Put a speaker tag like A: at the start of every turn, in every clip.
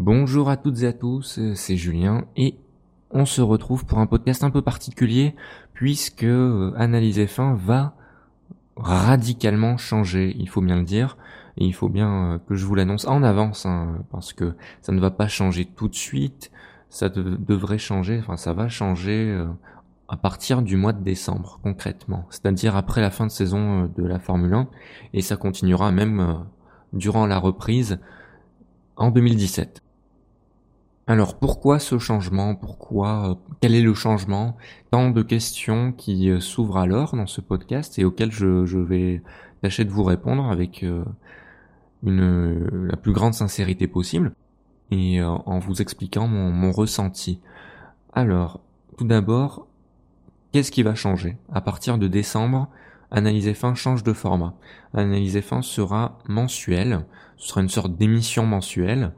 A: Bonjour à toutes et à tous, c'est Julien et on se retrouve pour un podcast un peu particulier puisque euh, Analyse F1 va radicalement changer, il faut bien le dire, et il faut bien euh, que je vous l'annonce en avance hein, parce que ça ne va pas changer tout de suite, ça devrait changer, enfin ça va changer euh, à partir du mois de décembre concrètement, c'est-à-dire après la fin de saison de la Formule 1 et ça continuera même durant la reprise en 2017. Alors pourquoi ce changement? Pourquoi euh, Quel est le changement? Tant de questions qui euh, s'ouvrent alors dans ce podcast et auxquelles je, vais tâcher de vous répondre avec euh, une la plus grande sincérité possible et en vous expliquant mon, ressenti. Alors, tout d'abord, qu'est-ce qui va changer? À partir de décembre, Analyse F1 change de format. Analyse F1 sera mensuel, ce sera une sorte d'émission mensuelle,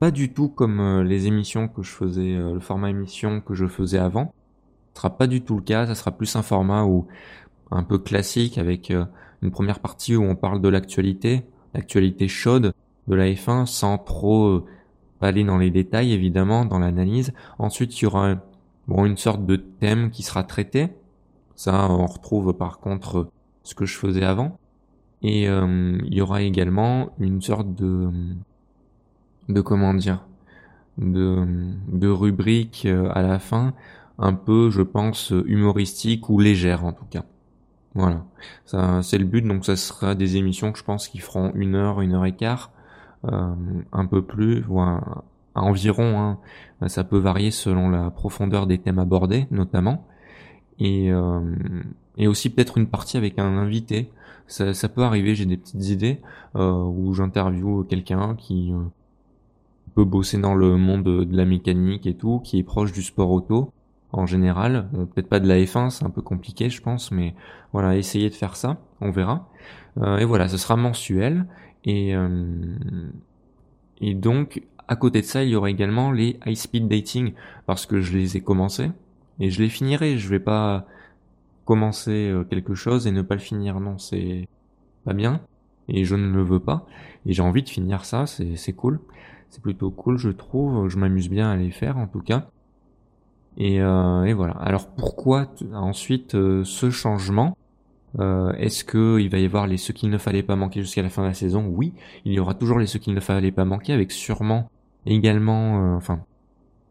A: pas du tout comme euh, les émissions que je faisais, euh, le format émission que je faisais avant. Ce sera pas du tout le cas, ça sera plus un format où un peu classique avec euh, une première partie où on parle de l'actualité, l'actualité chaude de la F1 sans trop aller dans les détails évidemment dans l'analyse. Ensuite, il y aura bon une sorte de thème qui sera traité ça, on retrouve par contre ce que je faisais avant. Et euh, il y aura également une sorte de, de comment dire, de, de rubrique euh, à la fin, un peu, je pense, humoristique ou légère en tout cas. Voilà, ça c'est le but. Donc ça sera des émissions que je pense qui feront une heure, une heure et quart, euh, un peu plus, ou environ. Hein. Ça peut varier selon la profondeur des thèmes abordés, notamment et, euh, et aussi peut-être une partie avec un invité. Ça, ça peut arriver, j'ai des petites idées euh, où j'interviewe quelqu'un qui euh, peut bosser dans le monde de, la mécanique et tout, qui est proche du sport auto en général. peut-être pas de la F1, c'est un peu compliqué, je pense, mais voilà, essayez de faire ça, on verra. Euh, et voilà, ce sera mensuel. Et, euh, et donc, à côté de ça, il y aura également les high speed dating, parce que je les ai commencés et je les finirai. Je vais pas commencer euh, quelque chose et ne pas le finir. Non, c'est pas bien et je ne le veux pas. Et j'ai envie de finir ça. C'est cool. C'est plutôt cool, je trouve. Je m'amuse bien à les faire en tout cas. Et, euh, voilà. Alors pourquoi ensuite euh, ce changement? Euh, Est-ce que il va y avoir les ceux qu'il ne fallait pas manquer jusqu'à la fin de la saison? Oui, il y aura toujours les ceux qu'il ne fallait pas manquer, avec sûrement également, enfin,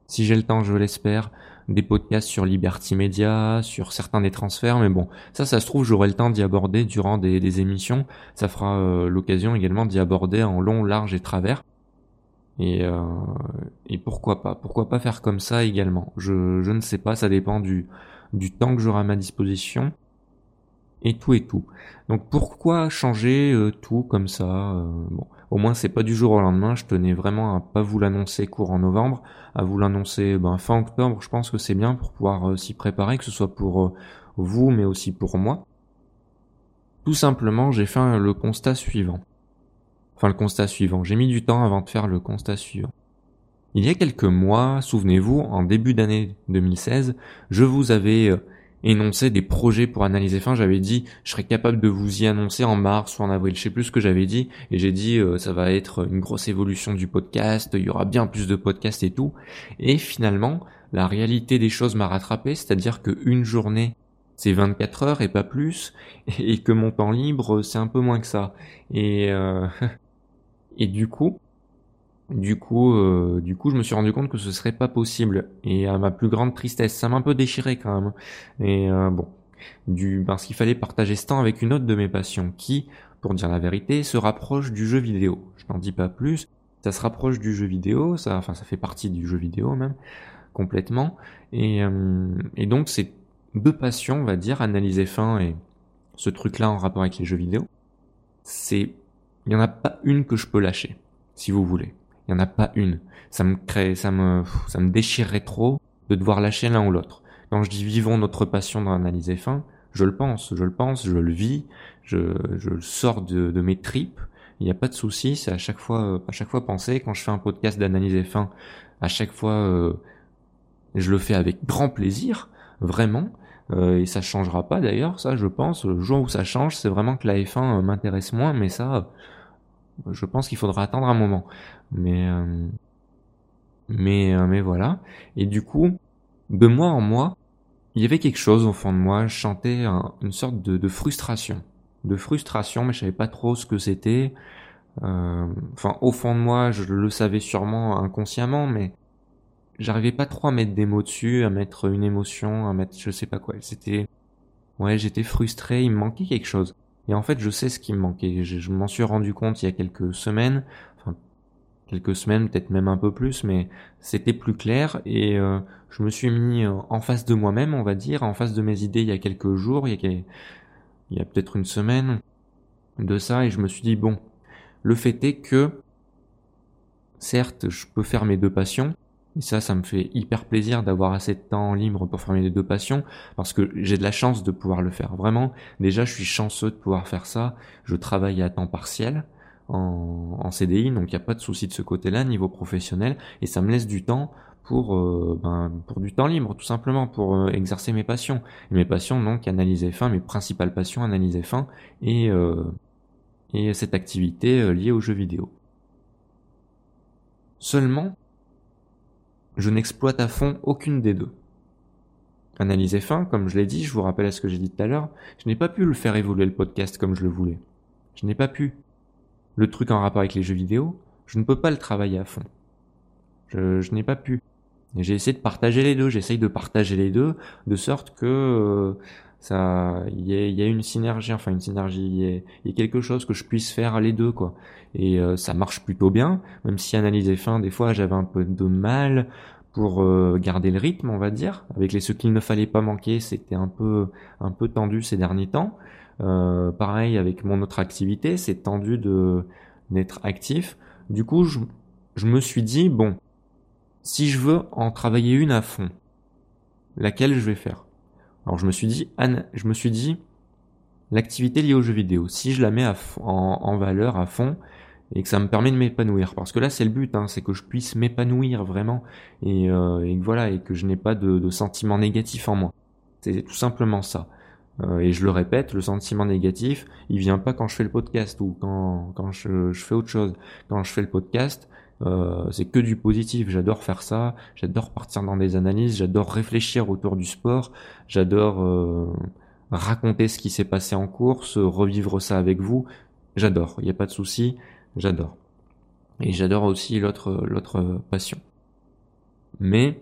A: si j'ai le temps, je l'espère, des podcasts sur Liberty Media, sur certains des transferts, mais bon, ça, ça se trouve, j'aurai le temps d'y aborder durant des, émissions. Ça fera l'occasion également d'y aborder en long, large et travers. Et, euh, et pourquoi pas Pourquoi pas faire comme ça également je, je ne sais pas, ça dépend du, du temps que j'aurai à ma disposition. Et tout et tout. Donc pourquoi changer euh, tout comme ça Bon, au moins c'est pas du jour au lendemain. Je tenais vraiment à pas vous l'annoncer courant novembre, à vous l'annoncer ben, fin octobre. Je pense que c'est bien pour pouvoir euh, s'y préparer, que ce soit pour euh, vous, mais aussi pour moi. Tout simplement, j'ai fait le constat suivant. Enfin, le constat suivant. J'ai mis du temps avant de faire le constat suivant. Il y a quelques mois, souvenez-vous, en début d'année 2016, je vous avais euh, énoncer des projets pour analyser fin. J'avais dit, je serais capable de vous y annoncer en mars ou en avril. Je sais plus ce que j'avais dit. Et j'ai dit, euh, ça va être une grosse évolution du podcast. Il y aura bien plus de podcasts et tout. Et finalement, la réalité des choses m'a rattrapé. C'est-à-dire qu'une journée, c'est 24 heures et pas plus. Et que mon temps libre, c'est un peu moins que ça. Et, euh, et du coup, du coup, euh, du coup, je me suis rendu compte que ce serait pas possible. Et à ma plus grande tristesse, ça m'a un peu déchiré quand même. Et euh, bon, du parce qu'il fallait partager ce temps avec une autre de mes passions, qui, pour dire la vérité, se rapproche du jeu vidéo. Je n'en dis pas plus. Ça se rapproche du jeu vidéo, ça, enfin, ça fait partie du jeu vidéo même complètement. Et, euh, et donc, c'est deux passions, on va dire, analyser fin et ce truc-là en rapport avec les jeux vidéo. C'est, il y en a pas une que je peux lâcher, si vous voulez. Il y en a pas une. Ça me crée, ça me, ça me déchirerait trop de devoir lâcher l'un ou l'autre. Quand je dis vivons notre passion dans l'analyse fin, je le pense, je le pense, je le vis, je, je le sors de, de mes tripes. Il n'y a pas de souci, c'est à chaque fois, à chaque fois penser. Quand je fais un podcast d'analyse fin, à chaque fois, euh, je le fais avec grand plaisir, vraiment. Euh, et ça changera pas d'ailleurs, ça je pense. Le jour où ça change, c'est vraiment que la F1 m'intéresse moins, mais ça, je pense qu'il faudra attendre un moment. Mais, euh, Mais, euh, mais voilà. Et du coup, de mois en mois, il y avait quelque chose au fond de moi. Je chantais une sorte de, frustration. De frustration, mais je savais pas trop ce que c'était. Euh, enfin, au fond de moi, je le savais sûrement inconsciemment, mais j'arrivais pas trop à mettre des mots dessus, à mettre une émotion, à mettre je sais pas quoi. C'était, ouais, j'étais frustré, il me manquait quelque chose. Et en fait, je sais ce qui me manquait. Je, m'en suis rendu compte il y a quelques semaines, enfin quelques semaines, peut-être même un peu plus, mais c'était plus clair. Et euh, je me suis mis en face de moi-même, on va dire, en face de mes idées il y a quelques jours, il y a peut-être une semaine de ça, et je me suis dit bon, le fait est que certes, je peux faire mes deux passions, et ça, ça me fait hyper plaisir d'avoir assez de temps libre pour faire mes deux passions, parce que j'ai de la chance de pouvoir le faire. Vraiment, déjà, je suis chanceux de pouvoir faire ça. Je travaille à temps partiel en, CDI, donc il n'y a pas de souci de ce côté-là, niveau professionnel, et ça me laisse du temps pour euh, ben, pour du temps libre tout simplement pour euh, exercer mes passions et mes passions donc analyser fin mes principales passions analyser fin et euh, et cette activité liée aux jeux vidéo seulement je n'exploite à fond aucune des deux. Analyser fin, comme je l'ai dit, je vous rappelle à ce que j'ai dit tout à l'heure, je n'ai pas pu le faire évoluer le podcast comme je le voulais. Je n'ai pas pu. Le truc en rapport avec les jeux vidéo, je ne peux pas le travailler à fond. Je, n'ai pas pu. J'ai essayé de partager les deux, j'essaye de partager les deux, de sorte que euh, ça, il y a, y a, une synergie, enfin une synergie, il y, a, quelque chose que je puisse faire les deux quoi. Et euh, ça marche plutôt bien, même si analyser fin, des fois j'avais un peu de mal pour euh, garder le rythme, on va dire. Avec les ce qu'il ne fallait pas manquer, c'était un peu un peu tendu ces derniers temps. Euh, pareil avec mon autre activité, c'est tendu de d'être actif. Du coup, je, je me suis dit bon, si je veux en travailler une à fond, laquelle je vais faire? Alors je me suis dit, Anne, je me suis dit, l'activité liée aux jeux vidéo, si je la mets en, valeur à fond et que ça me permet de m'épanouir, parce que là c'est le but, hein, c'est que je puisse m'épanouir vraiment et, euh, et, voilà et que je n'ai pas de, sentiments négatifs en moi. C'est tout simplement ça. Euh, et je le répète, le sentiment négatif, il vient pas quand je fais le podcast ou quand, je fais autre chose. Quand je fais le podcast, euh, c'est que du positif. J'adore faire ça. J'adore partir dans des analyses. J'adore réfléchir autour du sport. J'adore euh, raconter ce qui s'est passé en course, revivre ça avec vous. J'adore. Il n'y a pas de souci. J'adore. Et j'adore aussi l'autre passion. Mais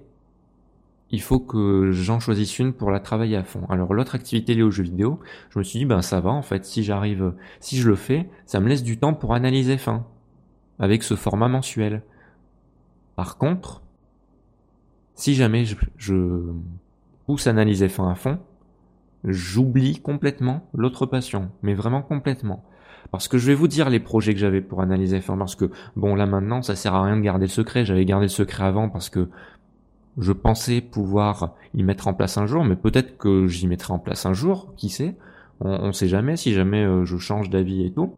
A: il faut que j'en choisisse une pour la travailler à fond. Alors l'autre activité liée aux jeux vidéo, je me suis dit ben ça va en fait si j'arrive si je le fais, ça me laisse du temps pour analyser fin avec ce format mensuel. Par contre, si jamais je, je pousse analyser fin à fond, j'oublie complètement l'autre passion, mais vraiment complètement. Parce que je vais vous dire les projets que j'avais pour analyser fin, parce que bon là maintenant ça sert à rien de garder le secret, j'avais gardé le secret avant parce que je pensais pouvoir y mettre en place un jour, mais peut-être que j'y mettrai en place un jour, qui sait, on, on sait jamais si jamais euh, je change d'avis et tout.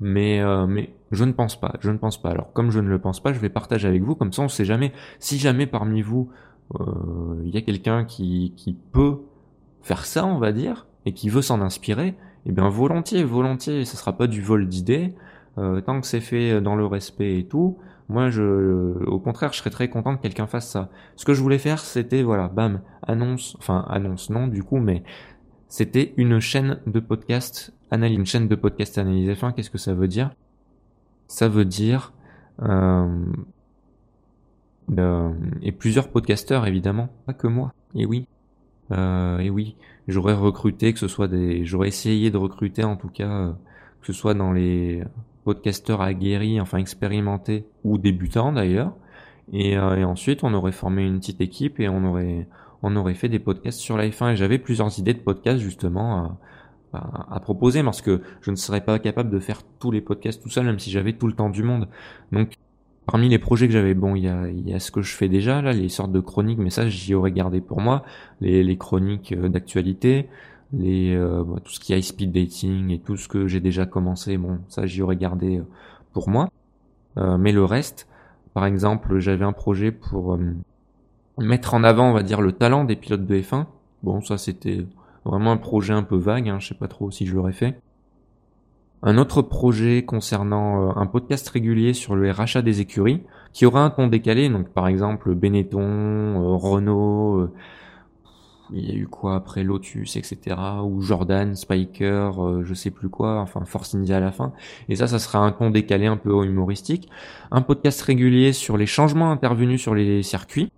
A: Mais, euh, mais je ne pense pas, je ne pense pas. Alors comme je ne le pense pas, je vais partager avec vous, comme ça on sait jamais. Si jamais parmi vous, euh, il y a quelqu'un qui, qui peut faire ça, on va dire, et qui veut s'en inspirer, eh bien volontiers, volontiers, ce sera pas du vol d'idées, euh, tant que c'est fait dans le respect et tout. Moi, je, au contraire, je serais très content que quelqu'un fasse ça. Ce que je voulais faire, c'était, voilà, bam, annonce, enfin, annonce non, du coup, mais c'était une chaîne de podcast analyse, une chaîne de podcast analyse F1, qu'est-ce que ça veut dire? Ça veut dire euh, euh, et plusieurs podcasteurs évidemment, pas que moi. Et oui, euh, et oui, j'aurais recruté que ce soit des, j'aurais essayé de recruter en tout cas euh, que ce soit dans les podcasteurs aguerris, enfin expérimentés ou débutants d'ailleurs. Et, euh, et, ensuite, on aurait formé une petite équipe et on aurait on aurait fait des podcasts sur la F1 et j'avais plusieurs idées de podcasts justement à, proposer parce que je ne serais pas capable de faire tous les podcasts tout seul même si j'avais tout le temps du monde. Donc parmi les projets que j'avais, bon, il y a, y a ce que je fais déjà là, les sortes de chroniques, mais ça j'y aurais gardé pour moi, les, chroniques euh, d'actualité, les euh, tout ce qui est speed dating et tout ce que j'ai déjà commencé, bon, ça j'y aurais gardé euh, pour moi. mais le reste, par exemple, j'avais un projet pour mettre en avant, on va dire, le talent des pilotes de F1. Bon, ça c'était vraiment un projet un peu vague, hein, je sais pas trop si je l'aurais fait. Un autre projet concernant euh, un podcast régulier sur le rachat des écuries, qui aura un ton décalé. Donc par exemple Benetton, Renault, il y a eu quoi après Lotus, etc. ou Jordan, Spiker, euh, je sais plus quoi, enfin Force India à la fin. Et ça, ça sera un ton décalé un peu humoristique. Un podcast régulier sur les changements intervenus sur les circuits.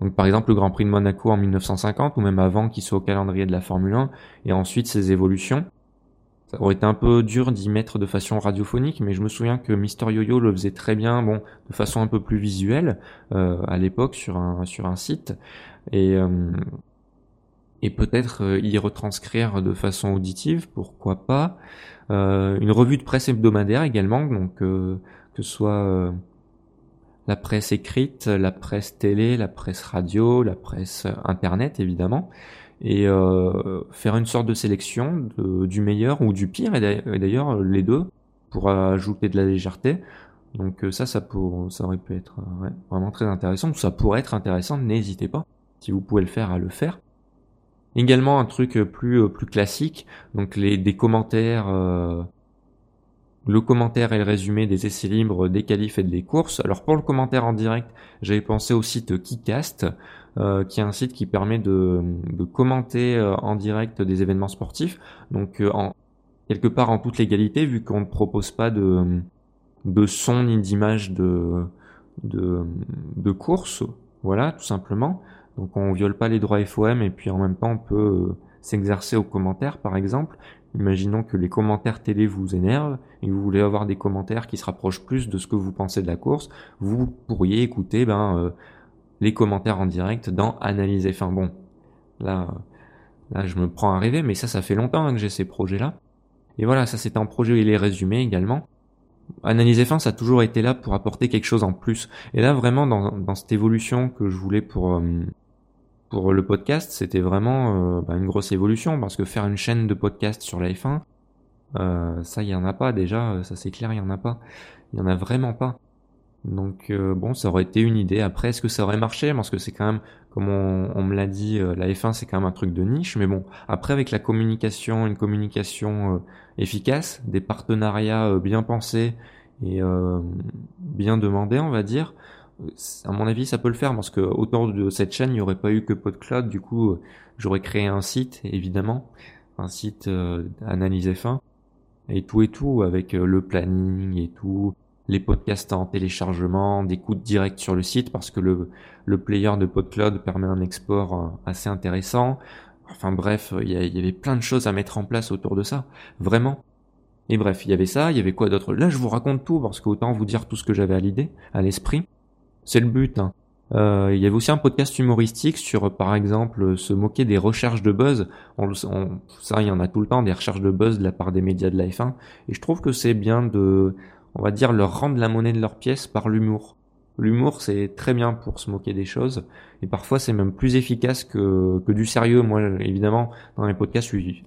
A: Donc par exemple le Grand Prix de Monaco en 1950 ou même avant qu'il soit au calendrier de la Formule 1 et ensuite ses évolutions. Ça aurait été un peu dur d'y mettre de façon radiophonique, mais je me souviens que Mister Yo-Yo le faisait très bien, bon, de façon un peu plus visuelle euh, à l'époque sur un sur un site. Et euh, et peut-être euh, y retranscrire de façon auditive, pourquoi pas. Une revue de presse hebdomadaire également, donc que ce soit la presse écrite, la presse télé, la presse radio, la presse internet évidemment, et faire une sorte de sélection du meilleur ou du pire, et d'ailleurs les deux, pour ajouter de la légèreté. Donc ça, ça, pour, ça aurait pu être vraiment très intéressant, ça pourrait être intéressant, n'hésitez pas, si vous pouvez le faire, à le faire. Également un truc plus euh, plus classique, donc les des commentaires, euh, le commentaire et le résumé des essais libres, des qualifs et des courses. Alors pour le commentaire en direct, j'avais pensé au site Keycast, euh, qui est un site qui permet de, commenter en direct des événements sportifs. Donc en quelque part en toute légalité, vu qu'on ne propose pas de de son ni d'image de de de course, voilà tout simplement. Donc on viole pas les droits FOM et puis en même temps on peut euh, s'exercer aux commentaires par exemple. Imaginons que les commentaires télé vous énervent et vous voulez avoir des commentaires qui se rapprochent plus de ce que vous pensez de la course, vous pourriez écouter ben, euh, les commentaires en direct dans Analyse F1. Bon, là, là je me prends à rêver, mais ça, ça fait longtemps hein, que j'ai ces projets-là. Et voilà, ça c'est un projet, il est résumé également. Analyse F1, ça a toujours été là pour apporter quelque chose en plus. Et là, vraiment, dans, dans cette évolution que je voulais pour, euh, pour le podcast, c'était vraiment euh, bah, une grosse évolution parce que faire une chaîne de podcast sur la F1, euh, ça y en a pas déjà, ça c'est clair, il y en a pas, il y en a vraiment pas. Donc euh, bon, ça aurait été une idée. Après, est-ce que ça aurait marché? Parce que c'est quand même, comme on, me l'a dit, la F1 c'est quand même un truc de niche. Mais bon, après avec la communication, une communication efficace, des partenariats bien pensés et bien demandés, on va dire, à mon avis, ça peut le faire parce que autour de cette chaîne, il n'y aurait pas eu que PodCloud. Du coup, euh, j'aurais créé un site, évidemment, un site euh, analyse F1 et tout et tout avec euh, le planning et tout, les podcasts en téléchargement, des coûts directs sur le site parce que le, le player de PodCloud permet un export euh, assez intéressant. Enfin bref, il y, y avait plein de choses à mettre en place autour de ça, vraiment. Et bref, il y avait ça, il y avait quoi d'autre? Là, je vous raconte tout parce qu'autant vous dire tout ce que j'avais à l'idée, à l'esprit. C'est le but. Hein. Euh, il y avait aussi un podcast humoristique sur, par exemple, se moquer des recherches de buzz. On, ça, il y en a tout le temps, des recherches de buzz de la part des médias de la F1. Et je trouve que c'est bien de, on va dire, leur rendre la monnaie de leur pièce par l'humour. L'humour, c'est très bien pour se moquer des choses. Et parfois, c'est même plus efficace que, que du sérieux. Moi, évidemment, dans les podcasts, je suis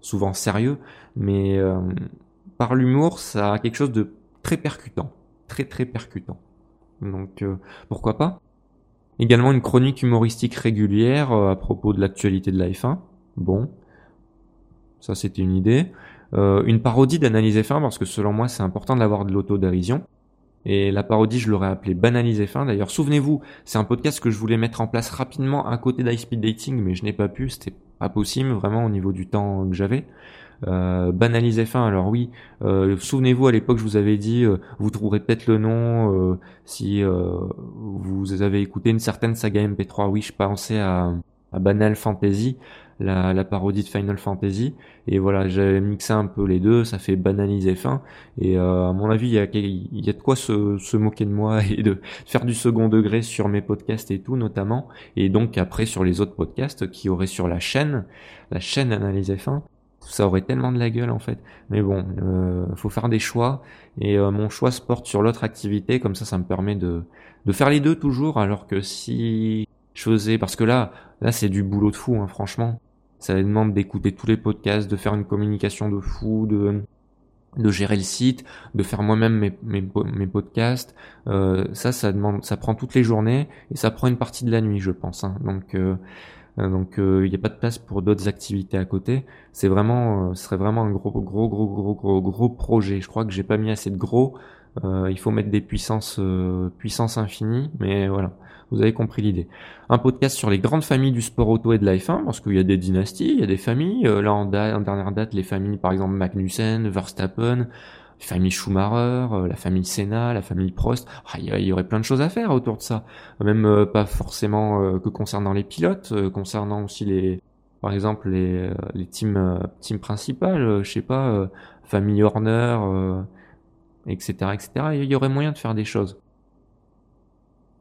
A: souvent sérieux. Mais euh, par l'humour, ça a quelque chose de très percutant. Très, très percutant. Donc euh, pourquoi pas Également une chronique humoristique régulière euh, à propos de l'actualité de la F1. Bon, ça c'était une idée. Euh, une parodie d'analyse F1 parce que selon moi c'est important d'avoir de l'autodérision. Et la parodie, je l'aurais appelée Banalise F1. D'ailleurs, souvenez-vous, c'est un podcast que je voulais mettre en place rapidement à côté d'High Dating, mais je n'ai pas pu, c'était pas possible vraiment au niveau du temps que j'avais. Euh, banaliser fin. Alors oui, euh, souvenez-vous à l'époque je vous avais dit, euh, vous trouverez peut-être le nom euh, si vous avez écouté une certaine saga MP3. Oui, je pensais à, à Banal Fantasy, la, la, parodie de Final Fantasy. Et voilà, j'ai mixé un peu les deux, ça fait banaliser fin. Et à mon avis, il y a, y a de quoi se, se moquer de moi et de faire du second degré sur mes podcasts et tout notamment. Et donc après sur les autres podcasts qui auraient sur la chaîne, la chaîne Analyse F1 ça aurait tellement de la gueule en fait. Mais bon, euh, faut faire des choix et euh, mon choix se porte sur l'autre activité, comme ça ça me permet de, de faire les deux toujours, alors que si je faisais, parce que là, là c'est du boulot de fou, hein, franchement. Ça demande d'écouter tous les podcasts, de faire une communication de fou, de de gérer le site, de faire moi-même mes, mes, podcasts. Euh, ça, ça demande, ça prend toutes les journées et ça prend une partie de la nuit, je pense. Hein. Donc euh, donc euh, il n'y a pas de place pour d'autres activités à côté. C'est vraiment, euh, ce serait vraiment un gros, gros, gros, gros, gros, gros projet. Je crois que j'ai pas mis assez de gros Euh, il faut mettre des puissances, euh, puissances infinies, mais voilà, vous avez compris l'idée. Un podcast sur les grandes familles du sport auto et de la F1, parce qu'il y a des dynasties, il y a des familles. Euh, là, en, dernière date, les familles, par exemple, Magnussen, Verstappen, famille Schumacher, la famille Senna, la famille Prost. Ah, il y aurait plein de choses à faire autour de ça. Même pas forcément que concernant les pilotes, concernant aussi les, par exemple, les, les teams, teams principales, je sais pas, famille Horner, etc., etc. Il y aurait moyen de faire des choses.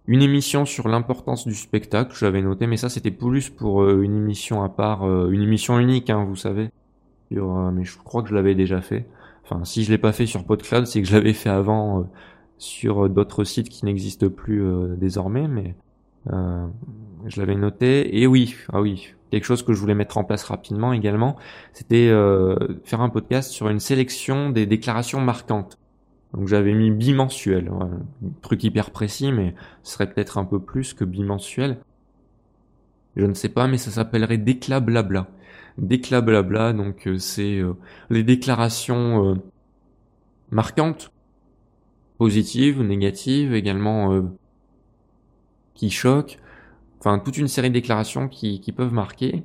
A: Une émission sur l'importance du spectacle, j'avais noté, mais ça c'était plus pour euh, une émission à part, euh, une émission unique, hein, vous savez. Euh, mais je crois que je l'avais déjà fait. Enfin, si je l'ai pas fait sur PodCloud, c'est que je l'avais fait avant sur d'autres sites qui n'existent plus désormais, mais je l'avais noté. Et oui, ah oui, quelque chose que je voulais mettre en place rapidement également, c'était faire un podcast sur une sélection des déclarations marquantes. Donc j'avais mis bimensuel, un truc hyper précis, mais ce serait peut-être un peu plus que bimensuel. Je ne sais pas, mais ça s'appellerait déclat blabla. Déclat blabla, donc euh, c'est euh, les déclarations euh, marquantes, positives, négatives, également qui choquent. Enfin, toute une série de déclarations qui, qui peuvent marquer.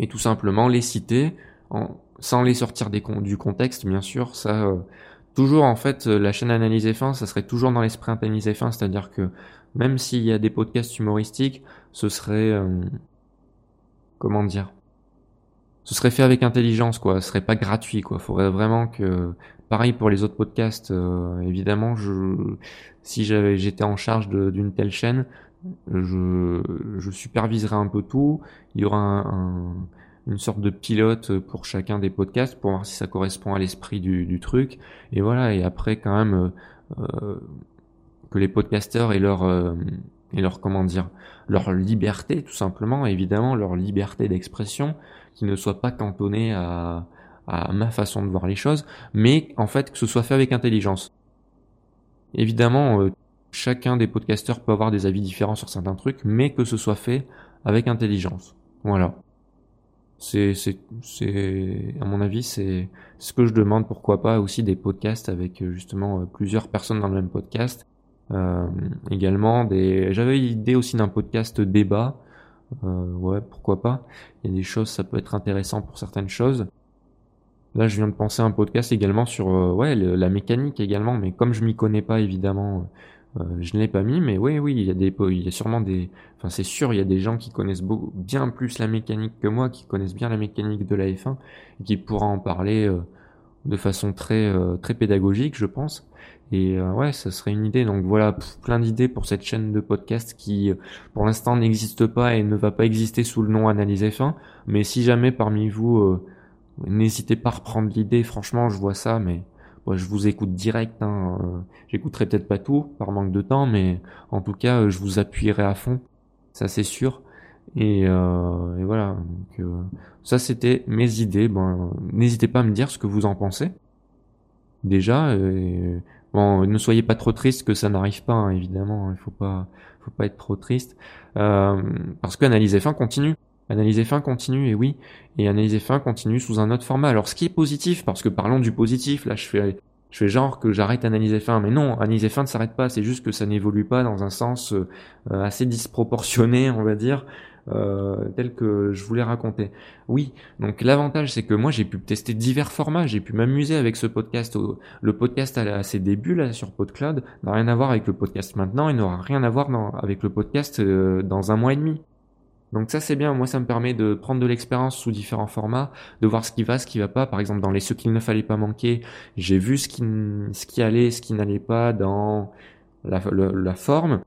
A: Et tout simplement les citer, sans les sortir des, du contexte, bien sûr, ça toujours en fait la chaîne Analyse F1, ça serait toujours dans l'esprit Analyse F1, c'est-à-dire que même s'il y a des podcasts humoristiques, ce serait comment dire ce serait fait avec intelligence quoi, ce serait pas gratuit quoi. Faudrait vraiment que pareil pour les autres podcasts euh, évidemment je si j'avais j'étais en charge d'une telle chaîne, je je superviserais un peu tout, il y aura un une sorte de pilote pour chacun des podcasts pour voir si ça correspond à l'esprit du, du, truc. Et voilà, et après quand même euh, que les podcasteurs aient leur euh, et leur comment dire leur liberté tout simplement, évidemment leur liberté d'expression, qui ne soit pas cantonnée à, ma façon de voir les choses, mais en fait que ce soit fait avec intelligence. Évidemment, euh, chacun des podcasteurs peut avoir des avis différents sur certains trucs, mais que ce soit fait avec intelligence. Voilà c'est c'est c'est à mon avis c'est ce que je demande pourquoi pas aussi des podcasts avec euh, justement euh, plusieurs personnes dans le même podcast également des j'avais l'idée aussi d'un podcast débat euh, ouais pourquoi pas il y a des choses ça peut être intéressant pour certaines choses là je viens de penser à un podcast également sur euh, la mécanique également mais comme je m'y connais pas évidemment euh, je ne l'ai pas mis, mais oui, oui, il y a des, il y a sûrement des, enfin c'est sûr, il y a des gens qui connaissent beaucoup, bien plus la mécanique que moi, qui connaissent bien la mécanique de la F1, et qui pourra en parler de façon très, très pédagogique, je pense. Et ouais, ça serait une idée. Donc voilà, plein d'idées pour cette chaîne de podcast qui, pour l'instant, n'existe pas et ne va pas exister sous le nom Analyse F1. Mais si jamais parmi vous, n'hésitez pas à reprendre l'idée. Franchement, je vois ça, mais je vous écoute direct. Hein, euh, J'écouterai peut-être pas tout par manque de temps, mais en tout cas, euh, je vous appuierai à fond. Ça, c'est sûr. Et, euh, et, voilà. Donc, euh, ça, c'était mes idées. Bon, n'hésitez pas à me dire ce que vous en pensez. Déjà, bon, ne soyez pas trop triste que ça n'arrive pas. Hein, évidemment, il faut pas, faut pas être trop triste, parce que Analyse F1 continue. Analyse F1 continue, et oui, et Analyse F1 continue sous un autre format. Alors ce qui est positif, parce que parlons du positif, là je fais, je fais genre que j'arrête Analyse F1, mais non, Analyse F1 ne s'arrête pas, c'est juste que ça n'évolue pas dans un sens euh, assez disproportionné, on va dire, euh, tel que je voulais raconter. Oui, donc l'avantage c'est que moi j'ai pu tester divers formats, j'ai pu m'amuser avec ce podcast. Le podcast à ses débuts là sur PodCloud n'a rien à voir avec le podcast maintenant, il n'aura rien à voir avec le podcast euh, dans un mois et demi. Donc ça c'est bien, moi ça me permet de prendre de l'expérience sous différents formats, de voir ce qui va, ce qui va pas. Par exemple dans les ce qu'il ne fallait pas manquer, j'ai vu ce qui, ce qui allait, ce qui n'allait pas dans la, la, forme,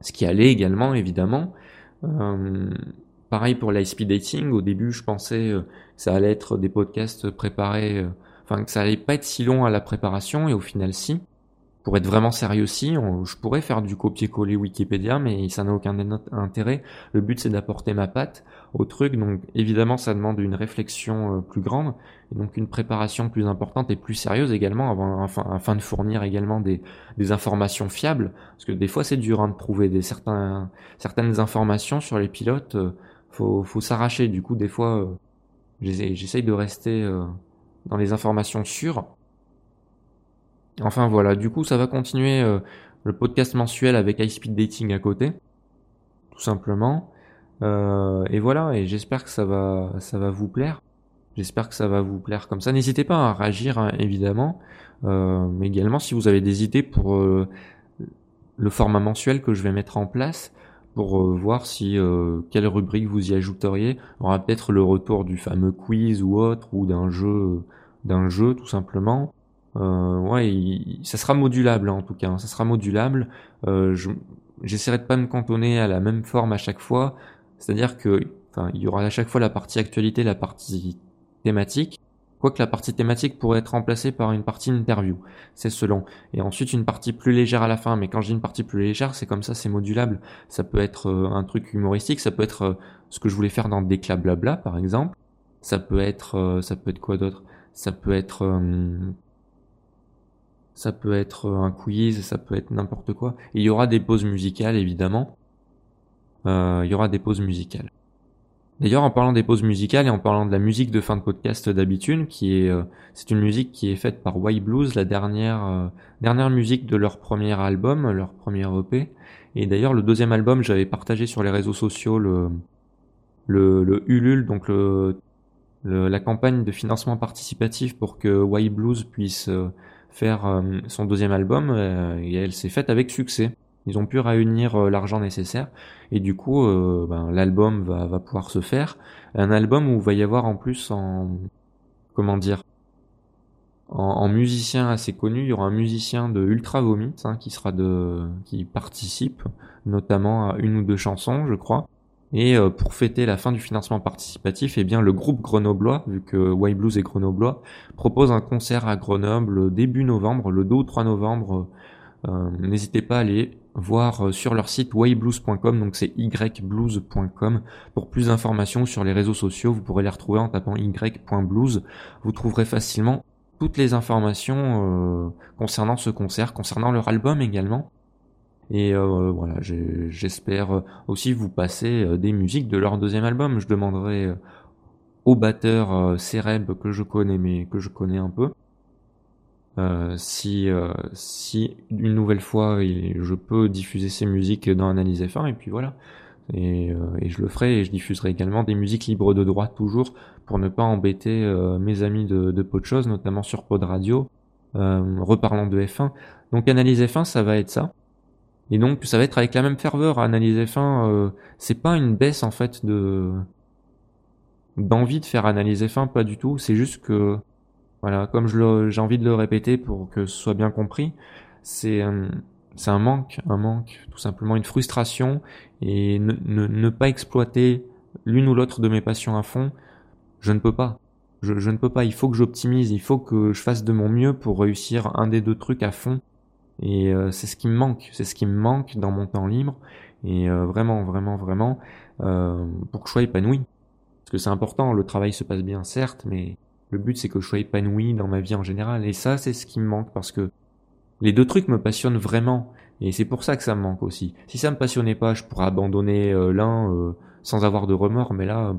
A: ce qui allait également évidemment. Euh, pareil pour l'ISP dating, au début je pensais euh, que ça allait être des podcasts préparés, euh, enfin que ça allait pas être si long à la préparation et au final si pour être vraiment sérieux aussi, je pourrais faire du copier-coller Wikipédia, mais ça n'a aucun intérêt. Le but c'est d'apporter ma patte au truc, donc évidemment ça demande une réflexion euh, plus grande, et donc une préparation plus importante et plus sérieuse également, afin, de fournir également des, informations fiables, parce que des fois c'est dur hein, de prouver certaines informations sur les pilotes, euh, faut, faut s'arracher. Du coup des fois euh, j'essaye de rester dans les informations sûres Enfin voilà, du coup ça va continuer le podcast mensuel avec High Speed Dating à côté, tout simplement. et voilà, et j'espère que ça va, ça va vous plaire. J'espère que ça va vous plaire comme ça. N'hésitez pas à réagir, hein, évidemment. mais également, si vous avez des idées pour le format mensuel que je vais mettre en place, pour euh, voir si euh, quelle rubrique vous y ajouteriez. On aura peut-être le retour du fameux quiz ou autre ou d'un jeu d'un jeu tout simplement. Euh, ouais, ça sera modulable en tout cas. Hein. Ça sera modulable. Euh, J'essaierai de pas me cantonner à la même forme à chaque fois. C'est-à-dire que, enfin, il y aura à chaque fois la partie actualité, la partie thématique. Quoique la partie thématique pourrait être remplacée par une partie interview, c'est selon. Et ensuite une partie plus légère à la fin, mais quand je dis une partie plus légère, c'est comme ça, c'est modulable. Ça peut être euh, un truc humoristique, ça peut être euh, ce que je voulais faire dans Déclat Blabla, par exemple. Ça peut être, euh, ça peut être quoi d'autre? Ça peut être, ça peut être un quiz, ça peut être n'importe quoi. il y aura des pauses musicales, évidemment. il y aura des pauses musicales. D'ailleurs, en parlant des pauses musicales et en parlant de la musique de fin de podcast d'habitude, qui est, euh, c'est une musique qui est faite par White Blues, la dernière, euh, dernière musique de leur premier album, leur premier EP. Et d'ailleurs, le deuxième album, j'avais partagé sur les réseaux sociaux le, le, le Ulule, donc le, la campagne de financement participatif pour que White Blues puisse euh, faire son deuxième album, et elle s'est faite avec succès. Ils ont pu réunir euh, l'argent nécessaire et du coup, euh, ben, l'album va, va pouvoir se faire. Un album où il va y avoir en plus en comment dire en, musicien assez connu, il y aura un musicien de Ultra Vomit hein, qui sera de qui participe notamment à une ou deux chansons, je crois. Et euh, pour fêter la fin du financement participatif, eh bien le groupe grenoblois, vu que White Blues est grenoblois, propose un concert à Grenoble début novembre, le 2 ou 3 novembre. N'hésitez pas à aller voir euh, sur leur site wayblues.com, donc c'est yblues.com. Pour plus d'informations sur les réseaux sociaux, vous pourrez les retrouver en tapant y.blues. Vous trouverez facilement toutes les informations euh, concernant ce concert, concernant leur album également. Et euh, voilà, j'espère aussi vous passer des musiques de leur deuxième album. Je demanderai au batteur Cereb que je connais mais que je connais un peu. Euh, si euh, si une nouvelle fois je peux diffuser ces musiques dans Analyse F1 et puis voilà. Et, euh, je le ferai et je diffuserai également des musiques libres de droit toujours pour ne pas embêter mes amis de, de de choses notamment sur Pod Radio. Reparlant de F1 donc Analyse F1 ça va être ça et donc ça va être avec la même ferveur Analyse F1 c'est pas une baisse en fait de d'envie de faire Analyse F1 pas du tout c'est juste que voilà, comme j'ai envie de le répéter pour que ce soit bien compris, c'est euh, c'est un manque, un manque, tout simplement une frustration et ne, ne, pas exploiter l'une ou l'autre de mes passions à fond, je ne peux pas. Je, je ne peux pas, il faut que j'optimise, il faut que je fasse de mon mieux pour réussir un des deux trucs à fond. Et euh, c'est ce qui me manque, c'est ce qui me manque dans mon temps libre. Et euh, vraiment, vraiment, vraiment, pour que je sois épanoui. Parce que c'est important, le travail se passe bien, certes, mais le but, c'est que je sois épanoui dans ma vie en général. Et ça, c'est ce qui me manque parce que les deux trucs me passionnent vraiment. Et c'est pour ça que ça me manque aussi. Si ça me passionnait pas, je pourrais abandonner euh, l'un euh, sans avoir de remords. Mais là,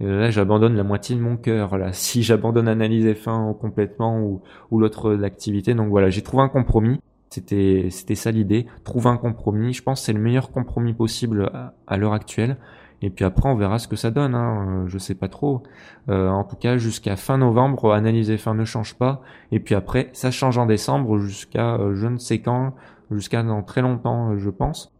A: là, j'abandonne la moitié de mon cœur. Là, si j'abandonne Analyse F1 complètement ou, ou l'autre activité. Donc voilà, j'ai trouvé un compromis. C'était, c'était ça l'idée. Trouver un compromis. Je pense que c'est le meilleur compromis possible à l'heure actuelle. Et puis après, on verra ce que ça donne. Hein. Euh, je sais pas trop. Euh, en tout cas, jusqu'à fin novembre, analyser fin ne change pas. Et puis après, ça change en décembre jusqu'à euh, je ne sais quand, jusqu'à dans très longtemps, je pense.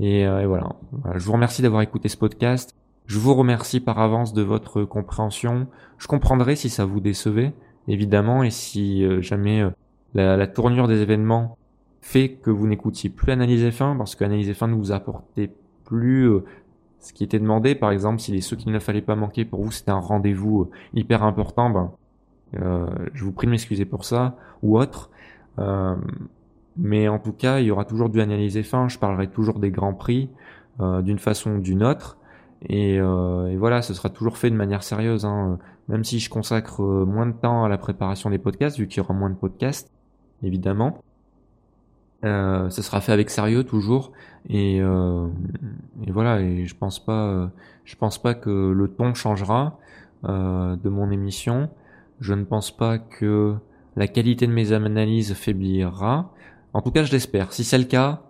A: Et, voilà. Je vous remercie d'avoir écouté ce podcast. Je vous remercie par avance de votre compréhension. Je comprendrai si ça vous décevait, évidemment, et si jamais la, tournure des événements fait que vous n'écoutiez plus Analyse F1, parce qu'Analyse F1 ne vous apportait plus ce qui était demandé, par exemple, si les ceux qu'il ne fallait pas manquer pour vous, c'était un rendez-vous euh, hyper important, ben, euh, je vous prie de m'excuser pour ça, ou autre. Euh, mais en tout cas, il y aura toujours du analyser fin, je parlerai toujours des grands prix, euh, d'une façon ou d'une autre. Et, euh, et, voilà, ce sera toujours fait de manière sérieuse, hein. même si je consacre moins de temps à la préparation des podcasts, vu qu'il y aura moins de podcasts, évidemment. Euh, ça sera fait avec sérieux toujours et, euh, et, voilà et je pense pas je pense pas que le ton changera euh, de mon émission je ne pense pas que la qualité de mes analyses faiblira. En tout cas, je l'espère. Si c'est le cas,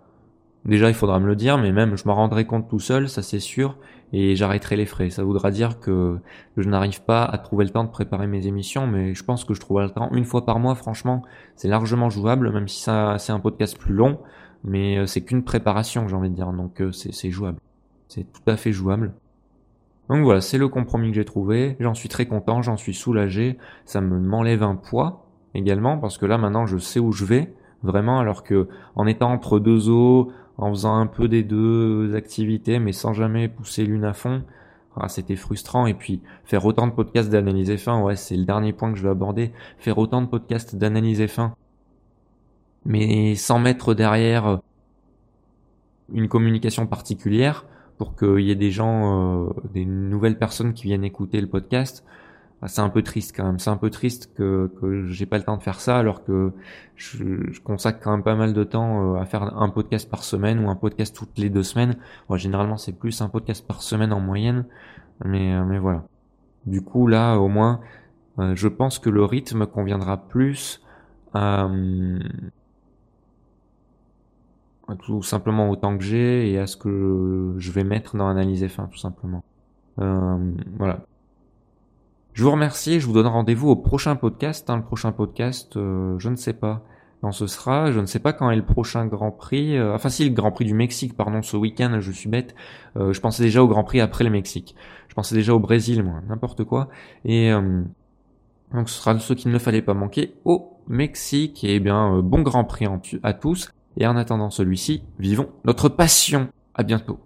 A: déjà il faudra me le dire, mais même je m'en rendrai compte tout seul, ça c'est sûr, et j'arrêterai les frais. Ça voudra dire que je n'arrive pas à trouver le temps de préparer mes émissions, mais je pense que je trouverai le temps une fois par mois. Franchement, c'est largement jouable, même si ça c'est un podcast plus long, mais euh, c'est qu'une préparation, j'ai envie de dire, donc euh, c'est jouable. C'est tout à fait jouable. Donc voilà, c'est le compromis que j'ai trouvé. J'en suis très content, j'en suis soulagé. Ça me m'enlève un poids également parce que là maintenant je sais où je vais vraiment alors que en étant entre deux eaux, en faisant un peu des deux activités mais sans jamais pousser l'une à fond, ah, c'était frustrant. Et puis faire autant de podcasts d'analyse fin, ouais, c'est le dernier point que je vais aborder, faire autant de podcasts d'analyse fin mais sans mettre derrière une communication particulière pour qu'il y ait des gens, euh, des nouvelles personnes qui viennent écouter le podcast, c'est un peu triste quand même. C'est un peu triste que, que j'ai pas le temps de faire ça alors que je, je, consacre quand même pas mal de temps euh, à faire un podcast par semaine ou un podcast toutes les deux semaines. Bon, généralement c'est plus un podcast par semaine en moyenne, mais euh, mais voilà. Du coup là au moins, euh, je pense que le rythme conviendra plus à, tout simplement au temps que j'ai et à ce que je vais mettre dans l'analyse F1 tout simplement. voilà. Je vous remercie, je vous donne rendez-vous au prochain podcast. Hein, le prochain podcast, euh, je ne sais pas quand ce sera, je ne sais pas quand est le prochain Grand Prix. Euh, enfin si, le Grand Prix du Mexique, pardon, ce week-end, je suis bête. Euh, je pensais déjà au Grand Prix après le Mexique. Je pensais déjà au Brésil, moi, n'importe quoi. Et donc ce sera ce qu'il ne fallait pas manquer au Mexique. Et eh bien, bon Grand Prix à tous. Et en attendant celui-ci, vivons notre passion. À bientôt.